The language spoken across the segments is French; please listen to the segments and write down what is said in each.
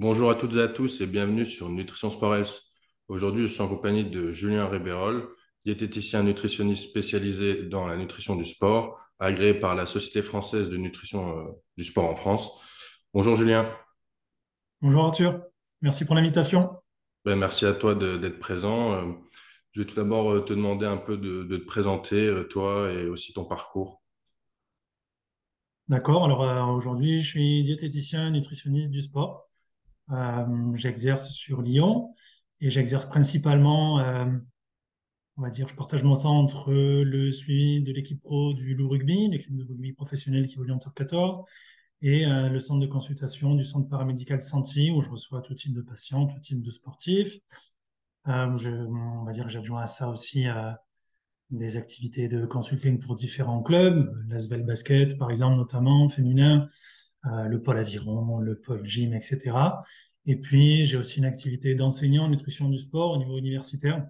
Bonjour à toutes et à tous et bienvenue sur Nutrition Sport Health. Aujourd'hui, je suis en compagnie de Julien Rébérol, diététicien nutritionniste spécialisé dans la nutrition du sport, agréé par la Société française de nutrition euh, du sport en France. Bonjour Julien. Bonjour Arthur, merci pour l'invitation. Ben, merci à toi d'être présent. Euh, je vais tout d'abord euh, te demander un peu de, de te présenter, euh, toi et aussi ton parcours. D'accord, alors aujourd'hui je suis diététicien nutritionniste du sport. Euh, j'exerce sur Lyon et j'exerce principalement, euh, on va dire, je partage mon temps entre le suivi de l'équipe pro du Loup Rugby, l'équipe de rugby professionnelle qui évolue en top 14, et euh, le centre de consultation du centre paramédical Santi où je reçois tout type de patients, tout type de sportifs. On va dire que j'adjoins à ça aussi des activités de consulting pour différents clubs, l'Asvel Basket par exemple notamment, féminin, le pôle aviron, le pôle gym, etc. Et puis j'ai aussi une activité d'enseignant en nutrition du sport au niveau universitaire,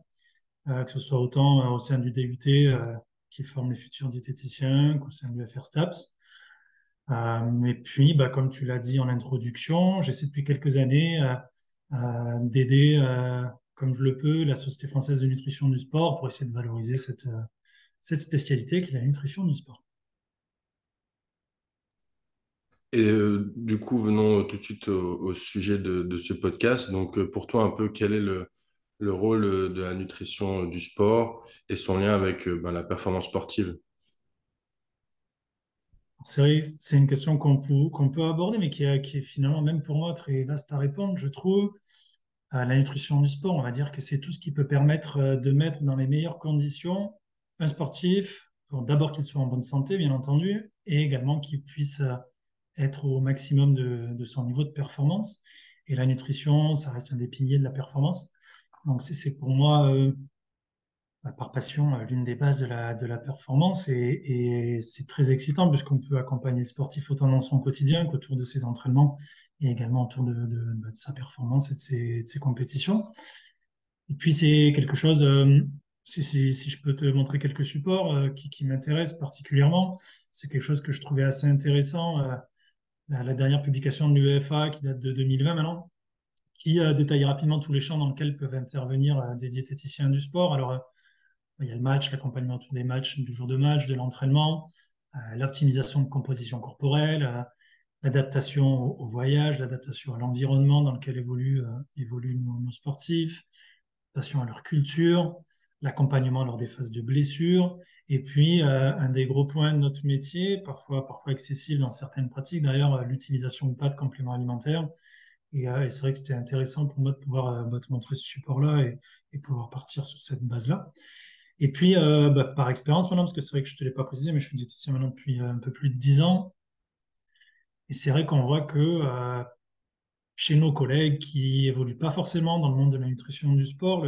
euh, que ce soit autant euh, au sein du DUT euh, qui forme les futurs diététiciens qu'au sein du FR STAPS. Euh, et puis, bah, comme tu l'as dit en introduction, j'essaie depuis quelques années euh, euh, d'aider, euh, comme je le peux, la Société française de nutrition du sport pour essayer de valoriser cette, euh, cette spécialité qui est la nutrition du sport. Et euh, du coup, venons tout de suite au, sujet de, ce podcast. Donc, euh, pour toi, un peu, quel est le, le rôle euh, de la nutrition euh, du sport et son lien avec euh, ben, la performance sportive? C'est vrai, c'est une question qu'on peut, peut aborder, mais qui est, finalement, même pour moi, très vaste à répondre, je trouve. Euh, la nutrition du sport, on va dire que c'est tout ce qui peut permettre euh, de mettre dans les meilleures conditions un sportif, d'abord qu'il soit en bonne santé, bien entendu, et également qu'il puisse euh, être au maximum de, son niveau de performance. Et la nutrition, ça reste un des piliers de la performance. Donc c'est pour moi, euh, bah, par passion, euh, l'une des bases de la, de la performance. Et, c'est très excitant puisqu'on peut accompagner le sportif autant dans son quotidien qu'autour de ses entraînements et également autour de, bah, sa performance et de ses, compétitions. Et puis c'est quelque chose, euh, si, je peux te montrer quelques supports qui, qui m'intéressent particulièrement, c'est quelque chose que je trouvais assez intéressant. La, dernière publication de l'UEFA qui date de 2020 maintenant, qui euh, détaille rapidement tous les champs dans lesquels peuvent intervenir euh, des diététiciens du sport. Alors, euh, il y a le match, l'accompagnement des matchs, du jour de match, de l'entraînement, l'optimisation de composition corporelle, l'adaptation au, voyage, l'adaptation à l'environnement dans lequel évoluent, évoluent nos, nos sportifs, l'adaptation à leur culture, l'accompagnement lors des phases de blessure, et puis euh, un des gros points de notre métier, parfois, parfois excessif dans certaines pratiques, d'ailleurs, euh, l'utilisation ou pas de compléments alimentaires. Et, euh, et c'est vrai que c'était intéressant pour moi de pouvoir bah, te montrer ce support-là et, pouvoir partir sur cette base-là. Et puis, bah, par expérience maintenant, parce que c'est vrai que je ne te l'ai pas précisé, mais je suis diététicien maintenant depuis un peu plus de 10 ans. Et c'est vrai qu'on voit que chez nos collègues qui évoluent pas forcément dans le monde de la nutrition du sport,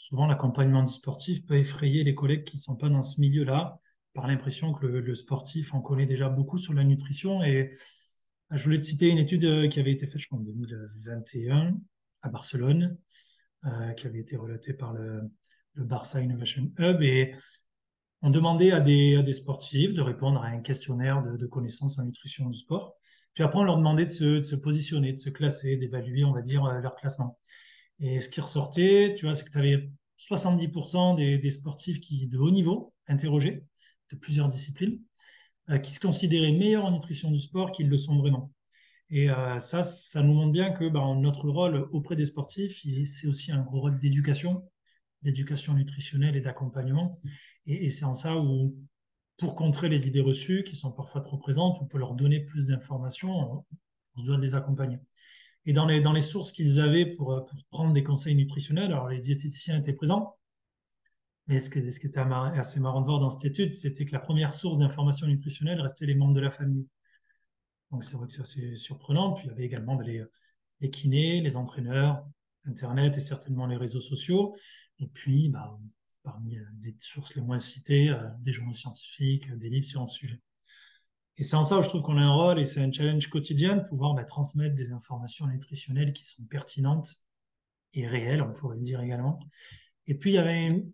souvent l'accompagnement sportif peut effrayer les collègues qui ne sont pas dans ce milieu-là, par l'impression que le, sportif en connaît déjà beaucoup sur la nutrition. Et euh, je voulais te citer une étude euh, qui avait été faite, je crois, en 2021 à Barcelone, euh, qui avait été relatée par le, Barça Innovation Hub. Et on demandait à des, sportifs de répondre à un questionnaire de, de connaissances en nutrition du sport. Puis après, on leur demandait de se, de se positionner, de se classer, d'évaluer, on va dire, euh, leur classement. Et ce qui ressortait, tu vois, c'est que tu avais 70% des, sportifs qui, de haut niveau, interrogés, de plusieurs disciplines, euh, qui se considéraient meilleurs en nutrition du sport qu'ils le sont vraiment. Et euh, ça, ça nous montre bien que bah, notre rôle auprès des sportifs, c'est aussi un gros rôle d'éducation, d'éducation nutritionnelle et d'accompagnement. Et, c'est en ça où, pour contrer les idées reçues qui sont parfois trop présentes, ou pour leur donner plus d'informations, on, on se doit de les accompagner. Et dans les, sources qu'ils avaient pour, euh, pour prendre des conseils nutritionnels, alors les diététiciens étaient présents, mais ce qui, était assez marrant de voir dans cette étude, c'était que la première source d'information nutritionnelle restait les membres de la famille. Donc c'est vrai que c'est assez surprenant. Puis il y avait également ben, les, kinés, les entraîneurs, Internet et certainement les réseaux sociaux. Et puis, bah, parmi les sources les moins citées, euh, des journaux scientifiques, des livres sur un sujet. Et c'est en ça où je trouve qu'on a un rôle et c'est un challenge quotidien de pouvoir bah, transmettre des informations nutritionnelles qui sont pertinentes et réelles, on pourrait le dire également. Et puis, il y avait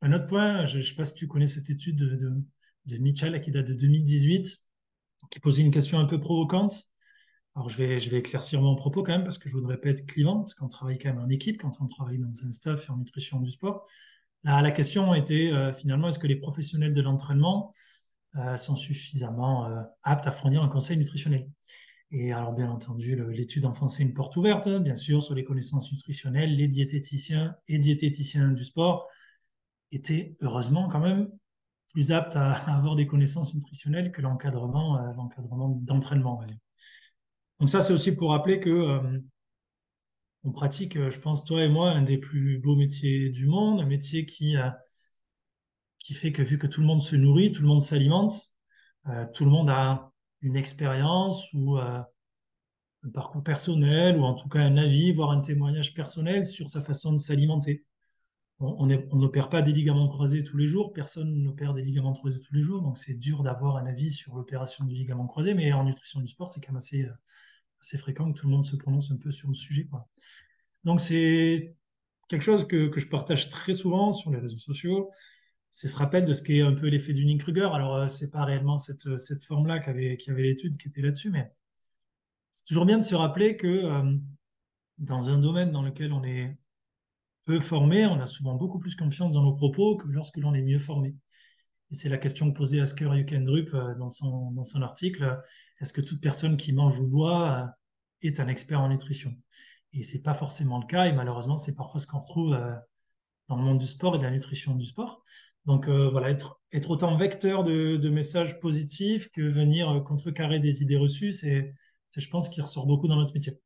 un autre point, je ne sais pas si tu connais cette étude de, de, de Mitchell qui date de 2018, qui posait une question un peu provocante. Alors, je vais, je vais éclaircir mon propos quand même parce que je voudrais pas être clivant, parce qu'on travaille quand même en équipe quand on travaille dans un staff en nutrition du sport. Là, la question était euh, finalement, est-ce que les professionnels de l'entraînement sont suffisamment euh, aptes à fournir un conseil nutritionnel Et alors, bien entendu, l'étude enfonçait une porte ouverte, hein, bien sûr, sur les connaissances nutritionnelles. Les diététiciens et diététiciens du sport étaient heureusement quand même plus aptes à, avoir des connaissances nutritionnelles que l'encadrement l'encadrement d'entraînement. Donc ça, c'est aussi pour rappeler que euh, on pratique, euh, je pense, toi et moi, un des plus beaux métiers du monde, un métier qui, euh, qui fait que vu que tout le monde se nourrit, tout le monde s'alimente, tout le monde a une expérience ou un parcours personnel, ou en tout cas un avis, voire un témoignage personnel sur sa façon de s'alimenter. On n'opère pas des ligaments croisés tous les jours, personne n'opère des ligaments croisés tous les jours, donc c'est dur d'avoir un avis sur l'opération du ligament croisé, mais en nutrition du sport, c'est quand même assez c'est fréquent que tout le monde se prononce un peu sur le sujet. Donc c'est quelque chose que, je partage très souvent sur les réseaux sociaux. C'est ce rappel de ce qu'est un peu l'effet du Kruger. Alors euh, c'est pas réellement cette, cette forme-là qui avait, avait l'étude qui était là-dessus, mais c'est toujours bien de se rappeler que euh, dans un domaine dans lequel on est peu formé, on a souvent beaucoup plus confiance dans nos propos que lorsque l'on est mieux formé. Et c'est la question que posait Asker Yukendrup euh, dans son, dans son article. Est-ce que toute personne qui mange ou boit euh, est un expert en nutrition? Et c'est pas forcément le cas. Et malheureusement, c'est parfois ce qu'on retrouve euh, dans le monde du sport et de la nutrition du sport. Donc voilà, être, être autant vecteur de, messages positifs que venir contrecarrer des idées reçues, c'est, je pense, qui ressort beaucoup dans notre métier.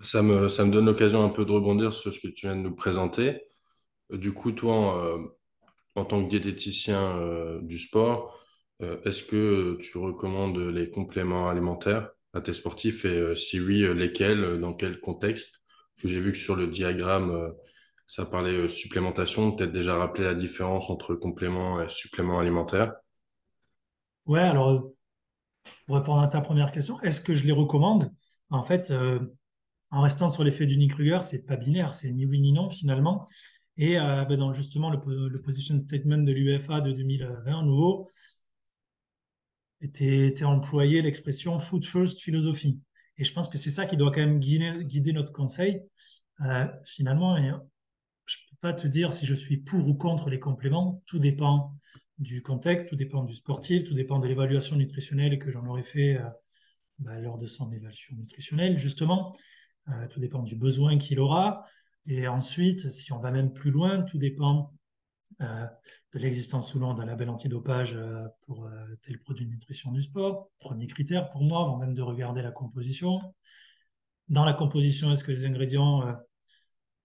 Ça me, ça me donne l'occasion un peu de rebondir sur ce que tu viens de nous présenter. Du coup, toi, en tant que diététicien euh, du sport, euh, est-ce que tu recommandes les compléments alimentaires à tes sportifs? Et euh, si oui, lesquels, dans quel contexte? Parce que j'ai vu que sur le diagramme, ça parlait supplémentation, peut-être déjà rappeler la différence entre compléments et suppléments alimentaires. Ouais, alors pour répondre à ta première question, est-ce que je les recommande? En fait, en restant sur l'effet du Nick Kruger, c'est pas binaire, c'est ni oui ni non finalement. Et euh, ben, dans justement le, position statement de l'UEFA de 2020, nouveau, était, était employé l'expression food first philosophie. Et je pense que c'est ça qui doit quand même guider, notre conseil. Euh, finalement, pas te dire si je suis pour ou contre les compléments. Tout dépend du contexte, tout dépend du sportif, tout dépend de l'évaluation nutritionnelle que j'en aurais fait euh, ben, lors de son évaluation nutritionnelle, justement. tout dépend du besoin qu'il aura. Et ensuite, si on va même plus loin, tout dépend euh, de l'existence ou non d'un label antidopage euh, pour euh, tel produit de nutrition du sport. Premier critère pour moi, avant même de regarder la composition. Dans la composition, est-ce que les ingrédients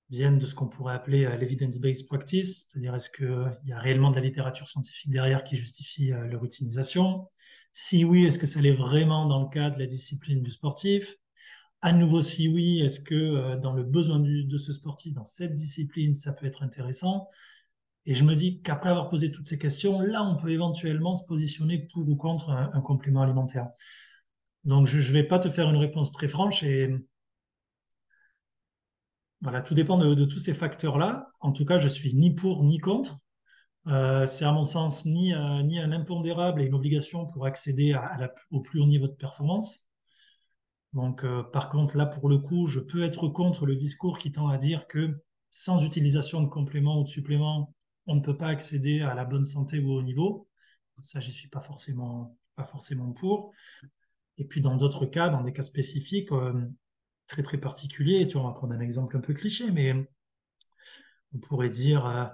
viennent de ce qu'on pourrait appeler l'evidence-based practice, c'est-à-dire est-ce qu'il y a réellement de la littérature scientifique derrière qui justifie leur utilisation? Si oui, est-ce que ça l'est vraiment dans le cas de la discipline du sportif? À nouveau, si oui, est-ce que euh, dans le besoin de ce sportif, dans cette discipline, ça peut être intéressant? Et je me dis qu'après avoir posé toutes ces questions, là, on peut éventuellement se positionner pour ou contre un, complément alimentaire. Donc, je ne vais pas te faire une réponse très franche et voilà, tout dépend de, tous ces facteurs-là. En tout cas, je suis ni pour ni contre. Euh, c'est à mon sens ni, euh, ni un impondérable et une obligation pour accéder au plus haut niveau de performance. Donc, euh, par contre, là, pour le coup, je peux être contre le discours qui tend à dire que sans utilisation de compléments ou de suppléments, on ne peut pas accéder à la bonne santé ou au niveau. Ça, je suis pas forcément, pas forcément pour. Et puis, dans d'autres cas, dans des cas spécifiques, très, très particuliers, tu vois, on va prendre un exemple un peu cliché, mais on pourrait dire euh,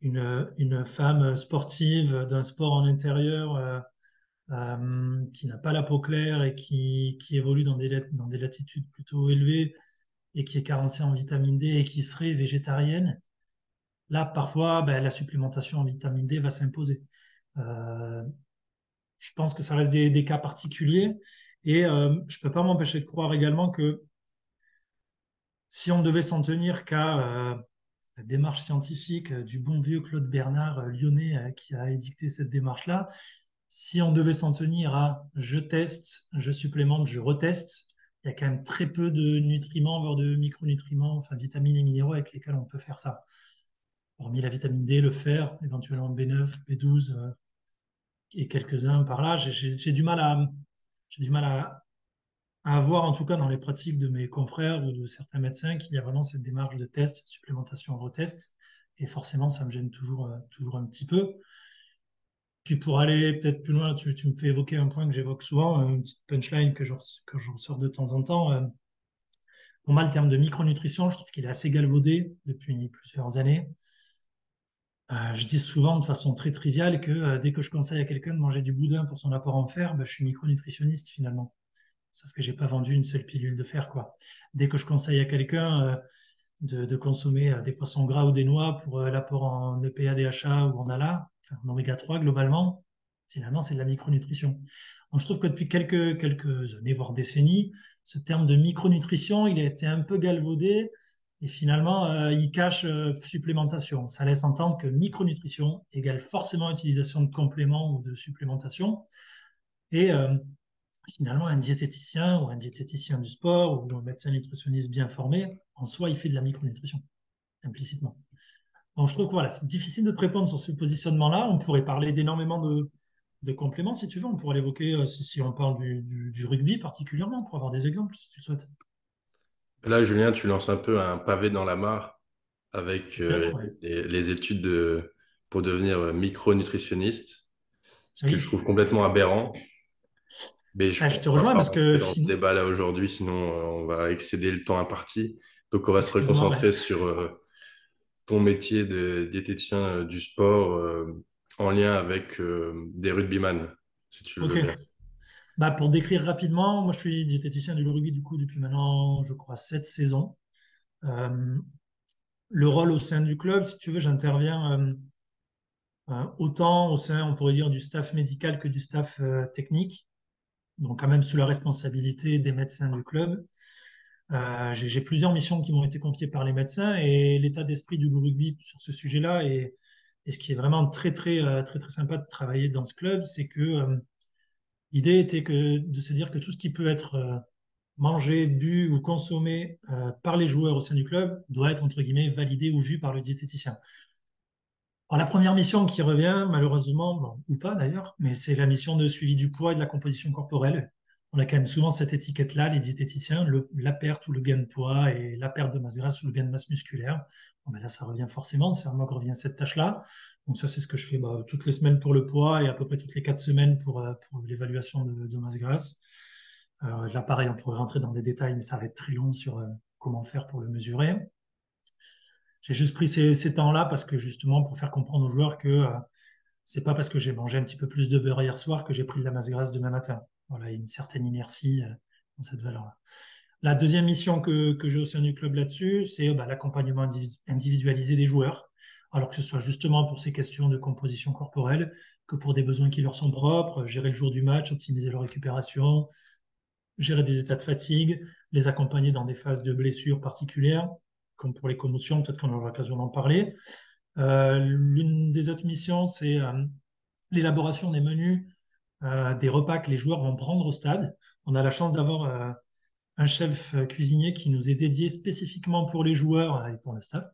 une, une, femme sportive d'un sport en intérieur euh, qui n'a pas la peau claire et qui, qui évolue dans des, latitudes plutôt élevées et qui est carencée en vitamine D et qui serait végétarienne, là, parfois, ben, la supplémentation en vitamine D va s'imposer. Euh, je pense que ça reste des, cas particuliers et euh, je ne peux pas m'empêcher de croire également que si on devait s'en tenir qu'à la démarche scientifique du bon vieux Claude Bernard lyonnais qui a édicté cette démarche-là, si on devait s'en tenir à je teste, je supplémente, je reteste, il y a quand même très peu de nutriments, voire de micronutriments, enfin vitamines et minéraux avec lesquels on peut faire ça. Hormis la vitamine D, le fer, éventuellement B9, B12 euh, et quelques-uns par là, j'ai du mal à, j'ai du mal à, à voir en tout cas dans les pratiques de mes confrères ou de certains médecins qu'il y a vraiment cette démarche de test, supplémentation, retest. Et forcément, ça me gêne toujours, euh, toujours un petit peu. Puis pour aller peut-être plus loin, tu, me fais évoquer un point que j'évoque souvent, euh, une petite punchline que je, que je ressors de temps en temps. Euh. Pour moi, le terme de micronutrition, je trouve qu'il est assez galvaudé depuis plusieurs années. je dis souvent de façon très triviale que dès que je conseille à quelqu'un de manger du boudin pour son apport en fer, ben, je suis micronutritionniste finalement. Sauf que j'ai pas vendu une seule pilule de fer, quoi. Dès que je conseille à quelqu'un de, consommer des poissons gras ou des noix pour l'apport en EPA, DHA ou en ALA, en oméga 3 globalement, finalement, c'est de la micronutrition. je trouve que depuis quelques, quelques années, voire décennies, ce terme de micronutrition, il a été un peu galvaudé et finalement, euh, il cache euh, supplémentation. Ça laisse entendre que micronutrition égale forcément utilisation de compléments ou de supplémentation. Et euh, finalement, un diététicien ou un diététicien du sport ou un médecin nutritionniste bien formé, en soi, il fait de la micronutrition, implicitement. Donc, je trouve que voilà, c'est difficile de te répondre sur ce positionnement-là. On pourrait parler d'énormément de, compléments, si tu veux. On pourrait l'évoquer euh, si, on parle du, rugby particulièrement, pour avoir des exemples, si tu le souhaites. Là, Julien, tu lances un peu un pavé dans la mare avec euh, les, études de, pour devenir micronutritionniste, ce que je trouve complètement aberrant. Mais je, ah, te rejoins parce que. Dans ce débat là aujourd'hui, sinon on va excéder le temps imparti. Donc on va se reconcentrer sur ton métier de diététicien euh, du sport euh, en lien avec euh, des rugbyman, si tu veux bien. Bah, pour décrire rapidement, moi je suis diététicien du rugby du coup depuis maintenant, je crois, sept saisons. le rôle au sein du club, si tu veux, j'interviens autant au sein, on pourrait dire, du staff médical que du staff technique. Donc quand même sous la responsabilité des médecins du club. Euh, j'ai plusieurs missions qui m'ont été confiées par les médecins et l'état d'esprit du rugby sur ce sujet-là et, ce qui est vraiment très très euh, très très sympa de travailler dans ce club, c'est que euh, l'idée était de se dire que tout ce qui peut être mangé, bu ou consommé par les joueurs au sein du club doit être validé ou vu par le diététicien. Alors, la première mission qui revient, malheureusement, ou pas d'ailleurs, mais c'est la mission de suivi du poids et de la composition corporelle on a quand même souvent cette étiquette-là, les diététiciens, la perte ou le gain de poids et la perte de masse grasse ou le gain de masse musculaire. Ben là, ça revient forcément, c'est à moi que revient cette tâche-là. Donc ça, c'est ce que je fais bah, toutes les semaines pour le poids et à peu près toutes les quatre semaines pour, euh, l'évaluation de, masse grasse. Euh, là, pareil, on pourrait rentrer dans des détails, mais ça va être très long sur euh, comment faire pour le mesurer. J'ai juste pris ces, temps-là parce que justement, pour faire comprendre aux joueurs que c'est pas parce que j'ai mangé un petit peu plus de beurre hier soir que j'ai pris de la masse grasse demain matin. Voilà, il y a une certaine inertie euh, dans cette valeur-là. La deuxième mission que, que j'ai au sein du club là-dessus, c'est bah, l'accompagnement individualisé des joueurs. Alors que ce soit justement pour ces questions de composition corporelle, que pour des besoins qui leur sont propres, gérer le jour du match, optimiser leur récupération, gérer des états de fatigue, les accompagner dans des phases de blessures particulières, comme pour les commotions, peut-être qu'on aura l'occasion d'en parler. Euh, l'une des autres missions, c'est euh, l'élaboration des menus euh, des repas que les joueurs vont prendre au stade. On a la chance d'avoir un chef cuisinier qui nous est dédié spécifiquement pour les joueurs et pour le staff.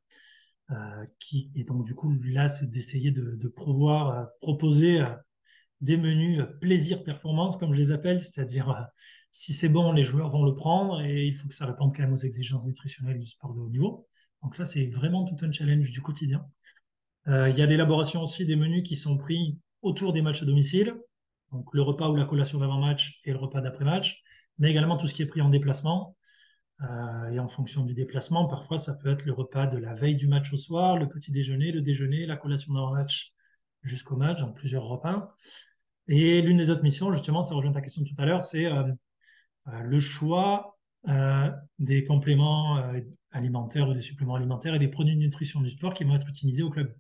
qui, et donc, du coup, là, c'est d'essayer de, de pouvoir proposer des menus plaisir-performance, comme je les appelle, c'est-à-dire si c'est bon, les joueurs vont le prendre et il faut que ça réponde quand même aux exigences nutritionnelles du sport de haut niveau. Donc là, c'est vraiment tout un challenge du quotidien. il y a l'élaboration aussi des menus qui sont pris autour des matchs à domicile, donc le repas ou la collation d'avant-match et le repas d'après-match, mais également tout ce qui est pris en déplacement. Euh, et en fonction du déplacement, parfois ça peut être le repas de la veille du match au soir, le petit déjeuner, le déjeuner, la collation d'avant-match jusqu'au match, en plusieurs repas. Et l'une des autres missions, justement, ça rejoint ta question tout à l'heure, c'est euh, euh, le choix des compléments alimentaires ou des suppléments alimentaires et des produits de nutrition du sport qui vont être utilisés au club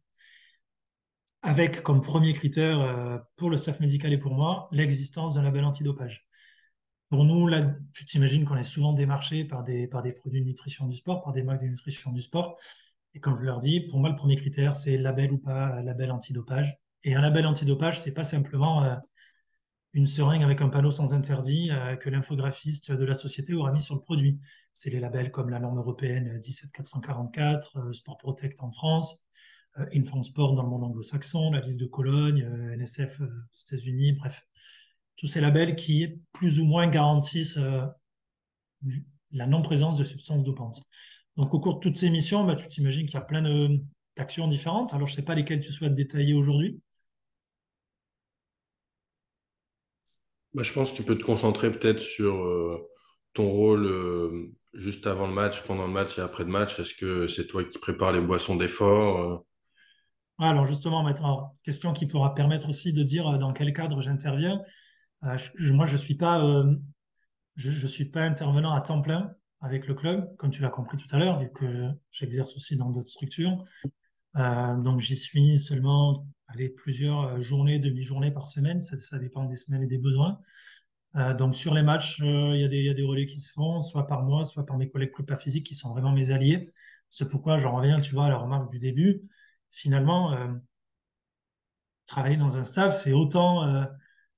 avec comme premier critère euh, pour le staff médical et pour moi l'existence d'un label antidopage. Pour nous, là, tu t'imagines qu'on est souvent démarché par des, produits de nutrition du sport, par des marques de nutrition du sport. Et comme je leur dis, pour moi, le premier critère, c'est label ou pas label antidopage. Et un label antidopage, c'est pas simplement euh, une seringue avec un panneau sans interdit euh, que l'infographiste de la société aura mis sur le produit. C'est les labels comme la norme européenne 17444, Sport Protect en France, euh, Inform Sport dans le monde anglo-saxon, la liste de Cologne, euh, NSF euh, aux États-Unis, bref, tous ces labels qui plus ou moins garantissent la non-présence de substances dopantes. Donc, au cours de toutes ces missions, bah, tu t'imagines qu'il y a plein d'actions différentes. Alors, je ne sais pas lesquelles tu souhaites détailler aujourd'hui. Bah, je pense que tu peux te concentrer peut-être sur euh, ton rôle euh, juste avant le match, pendant le match et après le match. Est-ce que c'est toi qui prépares les boissons d'effort euh? Alors justement, maintenant, question qui pourra permettre aussi de dire dans quel cadre j'interviens. moi, je ne suis, je, suis pas intervenant à temps plein avec le club, comme tu l'as compris tout à l'heure, vu que j'exerce aussi dans d'autres structures. Donc j'y suis seulement allez, plusieurs journées, demi-journées par semaine, ça, dépend des semaines et des besoins. donc sur les matchs, il y, y, a des relais qui se font, soit par moi, soit par mes collègues prépa physiques qui sont vraiment mes alliés. C'est pourquoi j'en reviens, tu vois, à la remarque du début. Finalement, travailler dans un staff, c'est autant,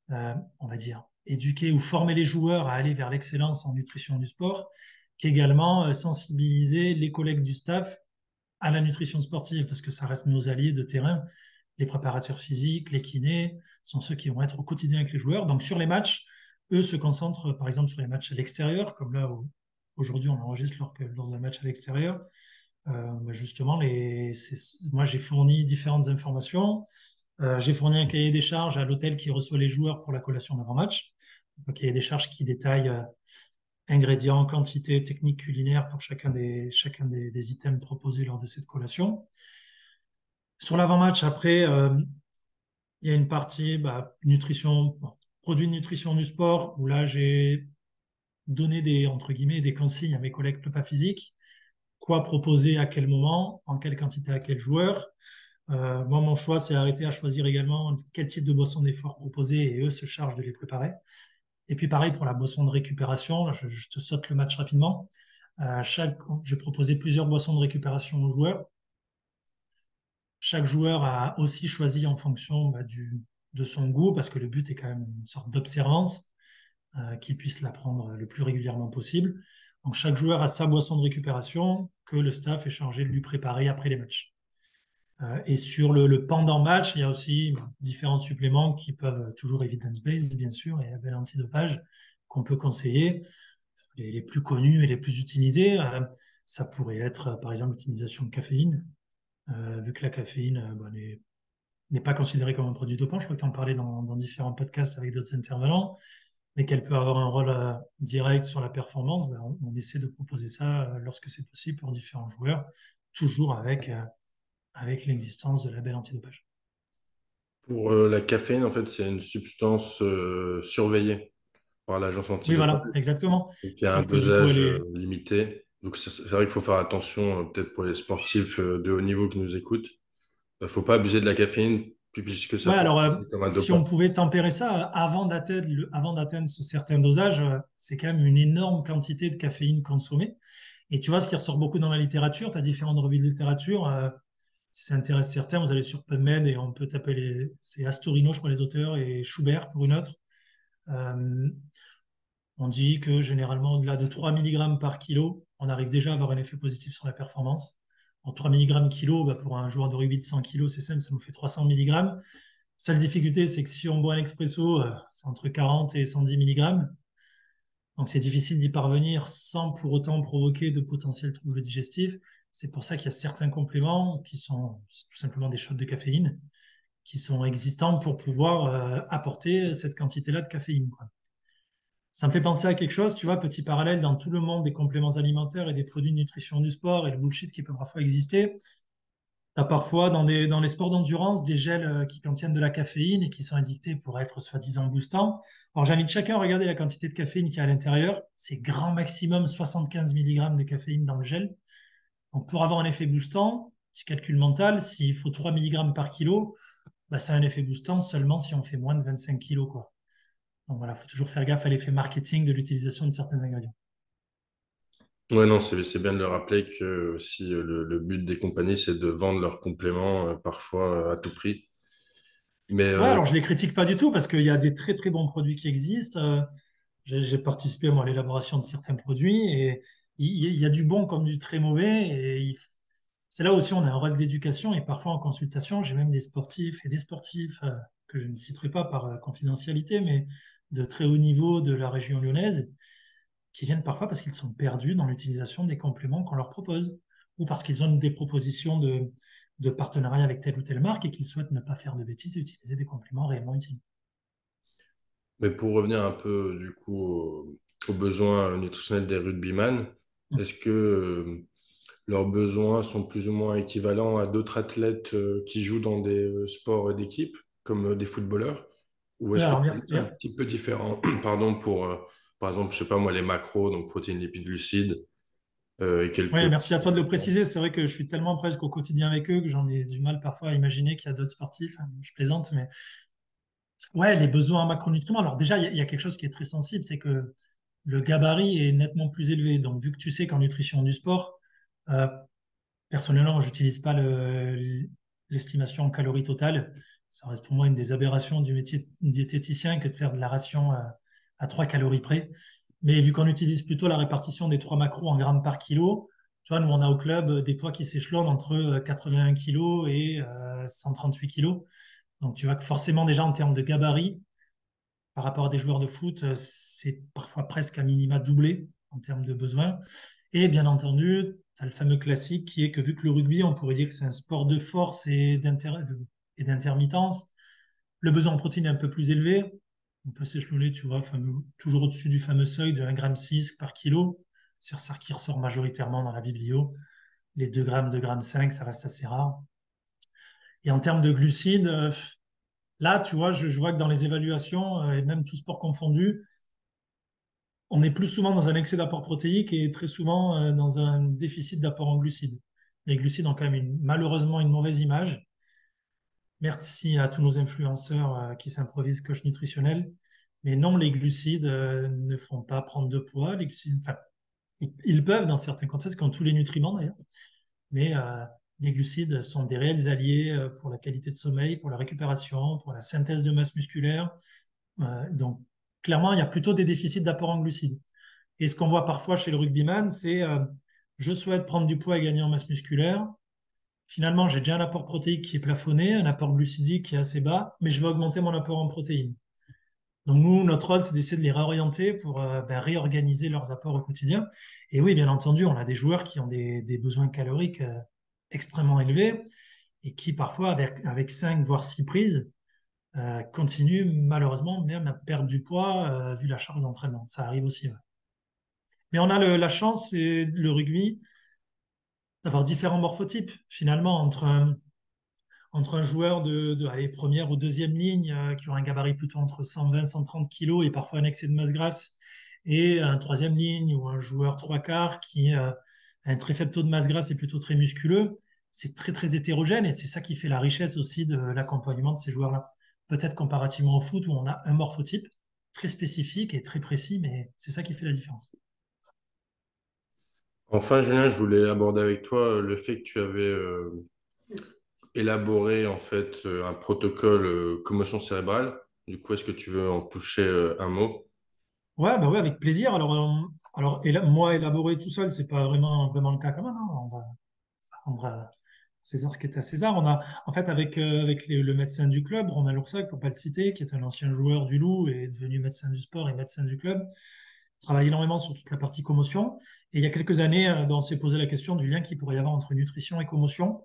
on va dire, éduquer ou former les joueurs à aller vers l'excellence en nutrition du sport, qu'également sensibiliser les collègues du staff à la nutrition sportive, parce que ça reste nos alliés de terrain. Les préparateurs physiques, les kinés sont ceux qui vont être au quotidien avec les joueurs. Donc sur les matchs, eux se concentrent par exemple sur les matchs à l'extérieur, comme là aujourd'hui on enregistre lors, d'un match à l'extérieur. Euh, justement, les, moi j'ai fourni différentes informations. Euh, j'ai fourni un cahier des charges à l'hôtel qui reçoit les joueurs pour la collation d'avant-match. Un cahier des charges qui détaille euh, ingrédients, quantité, technique culinaire pour chacun des, chacun des, items proposés lors de cette collation. Sur l'avant-match, après, euh, il y a une partie bah, nutrition, produits de nutrition du sport, où là, j'ai donné des, entre guillemets, des consignes à mes collègues pas physiques. Quoi proposer à quel moment, en quelle quantité à quel joueur. Euh, moi, mon choix, c'est arrêté à choisir également quel type de boisson d'effort proposer et eux se chargent de les préparer. Et puis pareil pour la boisson de récupération, je, te saute le match rapidement. Euh, chaque, j'ai proposé plusieurs boissons de récupération aux joueurs. Chaque joueur a aussi choisi en fonction bah, du, de son goût, parce que le but est quand même une sorte d'observance, euh, qu'il puisse la prendre le plus régulièrement possible. Donc chaque joueur a sa boisson de récupération que le staff est chargé de lui préparer après les matchs. Euh, et sur le, pendant match, il y a aussi différents suppléments qui peuvent toujours evidence-based, bien sûr, et bel antidopage qu'on peut conseiller. Les, plus connus et les plus utilisés, euh, ça pourrait être par exemple l'utilisation de caféine, euh, vu que la caféine n'est pas considérée comme un produit dopant. Je crois que tu en parlais dans, différents podcasts avec d'autres intervenants, mais qu'elle peut avoir un rôle direct sur la performance. Ben, on, essaie de proposer ça lorsque c'est possible pour différents joueurs, toujours avec avec l'existence de labels antidopage. Pour euh, la caféine, en fait, c'est une substance euh, surveillée par l'agence antidopage. Oui, voilà, exactement. il y a un dosage euh, limité. Donc, c'est vrai qu'il faut faire attention, peut-être pour les sportifs de haut niveau qui nous écoutent. Il ne faut pas abuser de la caféine puisque ça. Ouais, alors, si on pouvait tempérer ça avant d'atteindre ce certain dosage, c'est quand même une énorme quantité de caféine consommée. Et tu vois, ce qui ressort beaucoup dans la littérature, tu as différentes revues de littérature si ça intéresse certains, vous allez sur PubMed et on peut taper les. C'est Astorino, je crois, les auteurs, et Schubert pour une autre. Euh, on dit que généralement, au-delà de 3 mg par kilo, on arrive déjà à avoir un effet positif sur la performance. En 3 mg kilo, bah, pour un joueur de rugby de 100 kg, c'est simple, ça nous fait 300 mg. Seule difficulté, c'est que si on boit un expresso, euh, c'est entre 40 et 110 mg. Donc c'est difficile d'y parvenir sans pour autant provoquer de potentiels troubles digestifs. C'est pour ça qu'il y a certains compléments qui sont tout simplement des shots de caféine qui sont existants pour pouvoir euh, apporter cette quantité-là de caféine. Ça me fait penser à quelque chose, tu vois, petit parallèle dans tout le monde des compléments alimentaires et des produits de nutrition du sport et le bullshit qui peut parfois exister. Tu as parfois dans, les sports d'endurance des gels euh, qui contiennent de la caféine et qui sont indiqués pour être soi-disant boostants. Alors j'invite chacun à regarder la quantité de caféine qui y a à l'intérieur. C'est grand maximum 75 mg de caféine dans le gel. Donc, pour avoir un effet boostant, petit calcul mental, s'il faut 3 mg par kilo, bah, c'est un effet boostant seulement si on fait moins de 25 kg. Quoi. Donc voilà, il faut toujours faire gaffe à l'effet marketing de l'utilisation de certains ingrédients. Oui, non, c'est bien de le rappeler que aussi euh, le, but des compagnies, c'est de vendre leurs compléments euh, parfois euh, à tout prix. Mais, alors je ne les critique pas du tout parce qu'il y a des très très bons produits qui existent. J'ai participé à l'élaboration de certains produits et il, y a du bon comme du très mauvais. C'est là aussi on a un rôle d'éducation et parfois en consultation, j'ai même des sportifs et des sportifs euh, que je ne citerai pas par euh, confidentialité, mais de très haut niveau de la région lyonnaise, qui viennent parfois parce qu'ils sont perdus dans l'utilisation des compléments qu'on leur propose, ou parce qu'ils ont des propositions de, partenariat avec telle ou telle marque et qu'ils souhaitent ne pas faire de bêtises et utiliser des compléments réellement utiles. Mais pour revenir un peu du coup aux, besoins nutritionnels des rugbyman. Est-ce que euh, leurs besoins sont plus ou moins équivalents à d'autres athlètes euh, qui jouent dans des euh, sports d'équipe, comme des footballeurs? Ou est-ce que c'est un petit peu différent Pardon pour, par exemple, je sais pas moi, les macros, donc protéines, lipides, glucides euh, oui, merci à toi de le préciser. C'est vrai que je suis tellement presque au quotidien avec eux que j'en ai du mal parfois à imaginer qu'il y a d'autres sportifs. Je plaisante, mais ouais, les besoins en macronutriments. Alors déjà, il y, a quelque chose qui est très sensible, c'est que le gabarit est nettement plus élevé. Donc, vu que tu sais qu'en nutrition du sport, euh, personnellement, je n'utilise pas l'estimation en calories totales. Ça reste pour moi une des aberrations du métier diététicien que de faire de la ration à, à 3 calories près. Mais vu qu'on utilise plutôt la répartition des trois macros en grammes par kilo, tu vois, nous, on a au club euh, des poids qui s'échelonnent entre 81 euh, kg et 138 euh, kg. Donc, tu vois que forcément, déjà, en termes de gabarit, par rapport à des joueurs de foot, c'est parfois presque à minima doublé en termes de besoins. Et bien entendu, tu as le fameux classique qui est que vu que le rugby, on pourrait dire que c'est un sport de force et d'intermittence, le besoin en protéines est un peu plus élevé on peut s'échelonner, tu vois, toujours au-dessus du fameux seuil de 1,6 g par kilo. C'est ça qui ressort majoritairement dans la biblio. Les 2 grammes, 2 grammes 5, ça reste assez rare. Et en termes de glucides, euh, là, tu vois, je, vois que dans les évaluations, euh, et même tout sport confondu, on est plus souvent dans un excès d'apport protéique et très souvent euh, dans un déficit d'apport en glucides. Les glucides ont quand même malheureusement une mauvaise image. Merci à tous nos influenceurs euh, qui s'improvisent coach nutritionnel. Mais non, les glucides ne font pas prendre de poids. Les glucides, enfin, ils, peuvent dans certains contextes, comme tous les nutriments d'ailleurs. Mais les glucides sont des réels alliés pour la qualité de sommeil, pour la récupération, pour la synthèse de masse musculaire. donc, clairement, il y a plutôt des déficits d'apport en glucides. Et ce qu'on voit parfois chez le rugbyman, c'est je souhaite prendre du poids et gagner en masse musculaire finalement, j'ai déjà un apport protéique qui est plafonné, un apport glucidique qui est assez bas, mais je vais augmenter mon apport en protéines. Donc nous, notre rôle, c'est d'essayer de les réorienter pour euh, ben, réorganiser leurs apports au quotidien. Et oui, bien entendu, on a des joueurs qui ont des, besoins caloriques euh, extrêmement élevés et qui parfois, avec, avec 5 voire 6 prises, euh, continuent malheureusement même à perdre du poids vu la charge d'entraînement. Ça arrive aussi. Mais on a la chance, c'est le rugby, d'avoir différents morphotypes finalement entre un, joueur de, première ou deuxième ligne euh, qui aura un gabarit plutôt entre 120 130 kg et parfois un excès de masse grasse et un troisième ligne ou un joueur trois quarts qui euh, un très faible taux de masse grasse et plutôt très musculeux, c'est très très hétérogène et c'est ça qui fait la richesse aussi de l'accompagnement de ces joueurs-là. Peut-être comparativement au foot où on a un morphotype très spécifique et très précis, mais c'est ça qui fait la différence. Enfin, Julien, je voulais aborder avec toi euh, le fait que tu avais euh, élaboré en fait euh, un protocole commotion cérébrale. Du coup, est-ce que tu veux en toucher un mot? Ouais, bah ouais, avec plaisir. Alors, alors moi, élaborer tout seul, c'est pas vraiment, vraiment le cas quand même. Hein. On va César ce qui est à César. On a, en fait, avec, avec le médecin du club, Romain Loursac, pour pas le citer, qui est un ancien joueur du Loup et devenu médecin du sport et médecin du club, travaille énormément sur toute la partie commotion. Et il y a quelques années, euh, ben, on s'est posé la question du lien qu'il pourrait y avoir entre nutrition et commotion.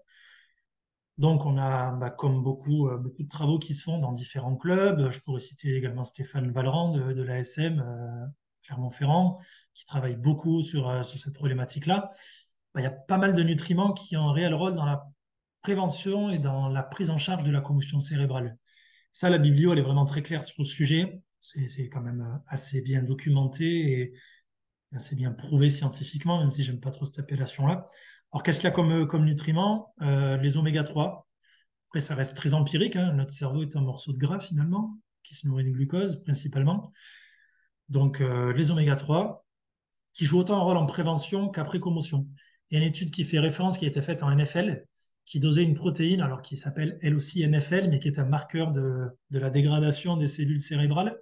Donc, on a, bah, comme beaucoup, euh, beaucoup de travaux qui se font dans différents clubs, je pourrais citer également Stéphane Valran de, l'ASM euh, Clermont-Ferrand, qui travaille beaucoup sur, sur cette problématique-là. Bah, il y a pas mal de nutriments qui ont un réel rôle dans la prévention et dans la prise en charge de la commotion cérébrale. Ça, la biblio, elle est vraiment très claire sur le sujet c'est quand même euh, assez bien documenté et assez bien prouvé scientifiquement, même si j'aime pas trop cette appellation-là. Alors, qu'est-ce qu'il y a comme, euh, comme nutriments? Euh, Les oméga 3. Après, ça reste très empirique. Hein. Notre cerveau est un morceau de gras, finalement, qui se nourrit de glucose, principalement. Donc, les oméga 3, qui jouent autant un rôle en prévention qu'après commotion. Il y a une étude qui fait référence, qui a été faite en NFL, qui dosait une protéine, alors qui s'appelle elle aussi NFL, mais qui est un marqueur de, la dégradation des cellules cérébrales,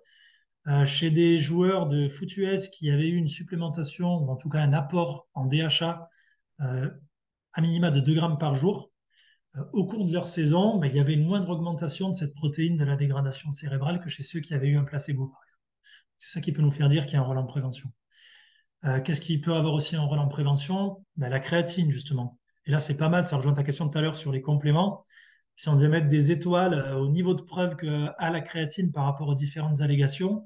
euh, chez des joueurs de foot US qui avaient eu une supplémentation, ou en tout cas un apport en DHA euh, à minima de 2 grammes par jour, euh, au cours de leur saison, ben, il y avait une moindre augmentation de cette protéine de la dégradation cérébrale que chez ceux qui avaient eu un placebo, par exemple. C'est ça qui peut nous faire dire qu'il y a un rôle en prévention. Qu'est-ce qui peut avoir aussi un rôle en prévention? Ben, La créatine, justement. Et là, c'est pas mal, ça rejoint ta question tout à l'heure sur les compléments. Si on devait mettre des étoiles au niveau de preuve à la créatine par rapport aux différentes allégations,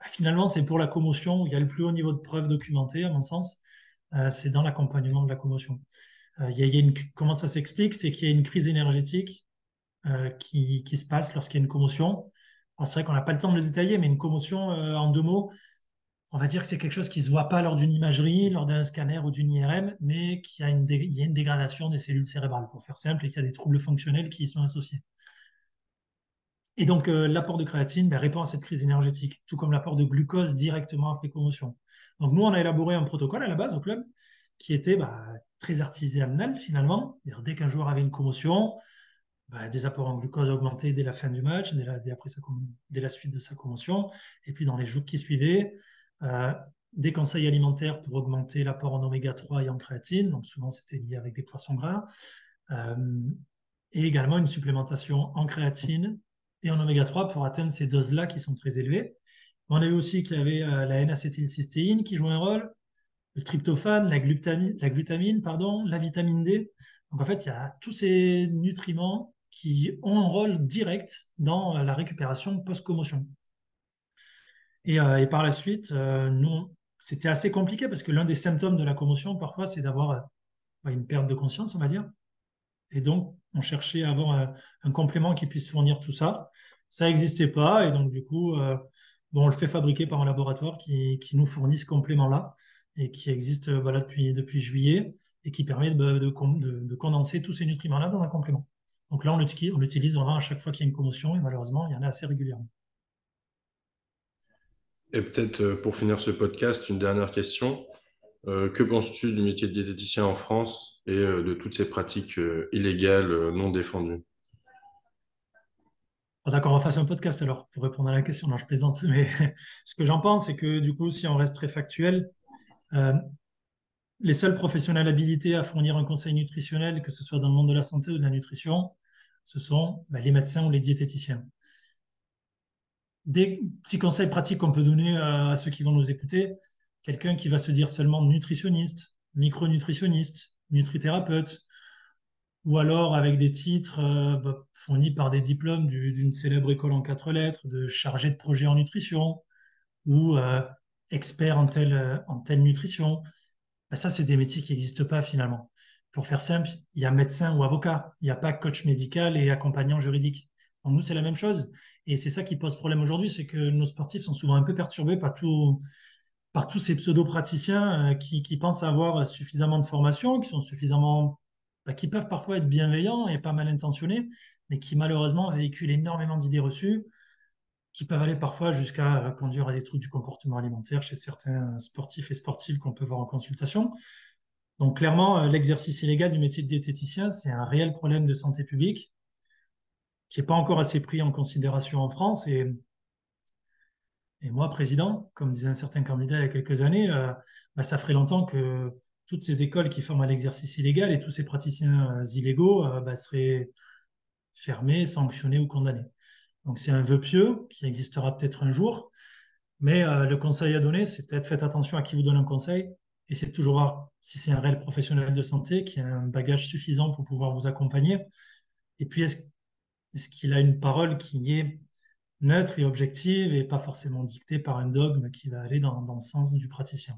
ben, finalement, c'est pour la commotion il y a le plus haut niveau de preuve documenté, à mon sens. c'est dans l'accompagnement de la commotion. comment ça s'explique? C'est qu'il y a une crise énergétique euh, qui, se passe lorsqu'il y a une commotion. C'est vrai qu'on n'a pas le temps de le détailler, mais une commotion, euh, en deux mots, on va dire que c'est quelque chose qui ne se voit pas lors d'une imagerie, lors d'un scanner ou d'une IRM, mais qu'il y, a une dégradation des cellules cérébrales, pour faire simple, et qu'il y a des troubles fonctionnels qui y sont associés. Et donc, euh, l'apport de créatine ben, répond à cette crise énergétique, tout comme l'apport de glucose directement après commotion. Donc, nous, on a élaboré un protocole à la base au club qui était bah, très artisanal finalement. Dès qu'un joueur avait une commotion, bah, des apports en glucose augmentés dès la fin du match, dès la, après dès la suite de sa commotion, et puis dans les jours qui suivaient, des conseils alimentaires pour augmenter l'apport en oméga 3 et en créatine, donc souvent c'était lié avec des poissons gras, euh, et également une supplémentation en créatine et en oméga 3 pour atteindre ces doses-là qui sont très élevées. On a vu aussi qu'il y avait euh, la N-acétylcystéine qui joue un rôle, le tryptophane, la glutamine, la pardon, la vitamine D. Donc en fait, il y a tous ces nutriments qui ont un rôle direct dans euh, la récupération post-commotion. Et, euh, et, par la suite, euh, nous, c'était assez compliqué parce que l'un des symptômes de la commotion, parfois, c'est d'avoir bah, une perte de conscience, on va dire. Et donc, on cherchait à avoir un, complément qui puisse fournir tout ça. Ça n'existait pas, et donc, du coup, bon, on le fait fabriquer par un laboratoire qui, nous fournit ce complément-là et qui existe voilà, depuis, juillet et qui permet de, de, de condenser tous ces nutriments-là dans un complément. Donc là, on l'utilise vraiment à chaque fois qu'il y a une commotion et malheureusement, il y en a assez régulièrement. Et peut-être euh, pour finir ce podcast, une dernière question. Euh, que penses-tu du métier de diététicien en France et euh, de toutes ces pratiques illégales non défendues? D'accord, on fasse un podcast alors pour répondre à la question. Non, je plaisante, mais ce que j'en pense, c'est que du coup, si on reste très factuel, les seuls professionnels habilités à fournir un conseil nutritionnel, que ce soit dans le monde de la santé ou de la nutrition, ce sont bah, les médecins ou les diététiciens. Des petits conseils pratiques qu'on peut donner à, ceux qui vont nous écouter, quelqu'un qui va se dire seulement nutritionniste, micronutritionniste, nutrithérapeute, ou alors avec des titres euh, bah, fournis par des diplômes d'une célèbre école en quatre lettres, de chargé de projet en nutrition, ou euh, expert en telle, telle nutrition. Ben, ça, c'est des métiers qui n'existent pas finalement. Pour faire simple, il y a médecin ou avocat, il n'y a pas coach médical et accompagnant juridique. Nous, c'est la même chose. Et c'est ça qui pose problème aujourd'hui, c'est que nos sportifs sont souvent un peu perturbés par, tous ces pseudo-praticiens euh, qui, pensent avoir suffisamment de formation, qui sont suffisamment, bah, qui peuvent parfois être bienveillants et pas mal intentionnés, mais qui malheureusement véhiculent énormément d'idées reçues qui peuvent aller parfois jusqu'à conduire à des troubles du comportement alimentaire chez certains sportifs et sportives qu'on peut voir en consultation. Donc clairement, euh, l'exercice illégal du métier de diététicien, c'est un réel problème de santé publique qui n'est pas encore assez pris en considération en France. Et, et moi, président, comme disait un certain candidat il y a quelques années, euh, bah, ça ferait longtemps que toutes ces écoles qui forment à l'exercice illégal et tous ces praticiens euh, illégaux bah, seraient fermés, sanctionnés ou condamnés. Donc c'est un vœu pieux qui existera peut-être un jour, mais euh, le conseil à donner, c'est peut-être faites attention à qui vous donne un conseil, et c'est toujours rare si c'est un réel professionnel de santé qui a un bagage suffisant pour pouvoir vous accompagner. Et puis est-ce qu'il a une parole qui est neutre et objective et pas forcément dictée par un dogme qui va aller dans, le sens du praticien?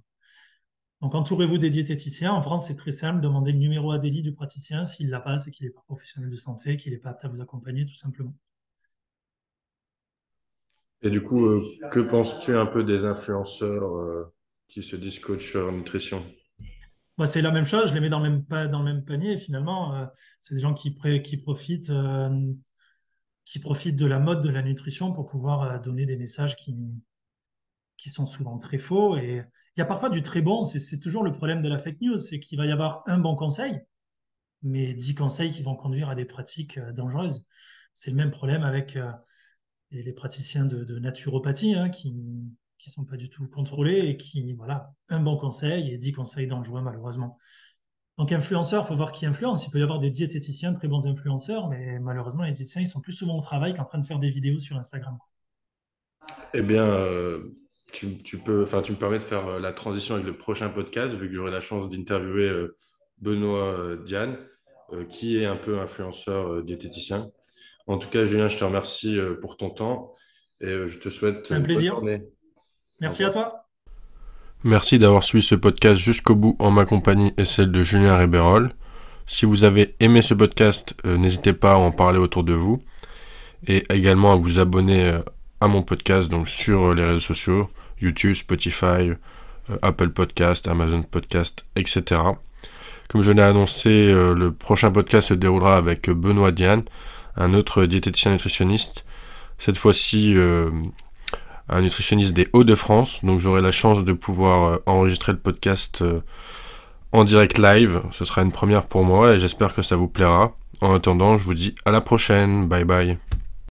Donc entourez-vous des diététiciens. En France, c'est très simple, demandez le numéro ADELI du praticien. S'il l'a pas, c'est qu'il n'est pas professionnel de santé, qu'il n'est pas apte à vous accompagner, tout simplement. Et du coup, euh, que penses-tu un peu des influenceurs euh, qui se disent coach en nutrition? Bah, C'est la même chose, je les mets dans le même, dans le même panier. Finalement, euh, c'est des gens qui, qui, profitent, qui profitent de la mode de la nutrition pour pouvoir donner des messages qui, qui sont souvent très faux. Et il y a parfois du très bon, c'est toujours le problème de la fake news, c'est qu'il va y avoir un bon conseil, mais dix conseils qui vont conduire à des pratiques dangereuses. C'est le même problème avec et les praticiens de, naturopathie hein, qui ne sont pas du tout contrôlés et qui, voilà, un bon conseil et dix conseils dangereux malheureusement. Donc influenceurs, il faut voir qui influence. Il peut y avoir des diététiciens très bons influenceurs, mais malheureusement, les diététiciens, ils sont plus souvent au travail qu'en train de faire des vidéos sur Instagram. Eh bien, euh, tu, peux, tu me permets de faire la transition avec le prochain podcast, vu que j'aurai la chance d'interviewer Benoît Diane, qui est un peu influenceur diététicien. En tout cas, Julien, je te remercie pour ton temps et je te souhaite un plaisir. Merci à toi. Merci d'avoir suivi ce podcast jusqu'au bout en ma compagnie et celle de Julien Rébérol. Si vous avez aimé ce podcast, euh, n'hésitez pas à en parler autour de vous et également à vous abonner euh, à mon podcast donc sur euh, les réseaux sociaux, YouTube, Spotify, Apple Podcast, Amazon Podcast, etc. Comme je l'ai annoncé, le prochain podcast se déroulera avec Benoît Diane, un autre diététicien nutritionniste. Cette fois-ci, un nutritionniste des Hauts-de-France. Donc j'aurai la chance de pouvoir euh, enregistrer le podcast euh, en direct live. Ce sera une première pour moi et j'espère que ça vous plaira. En attendant, je vous dis à la prochaine. Bye bye.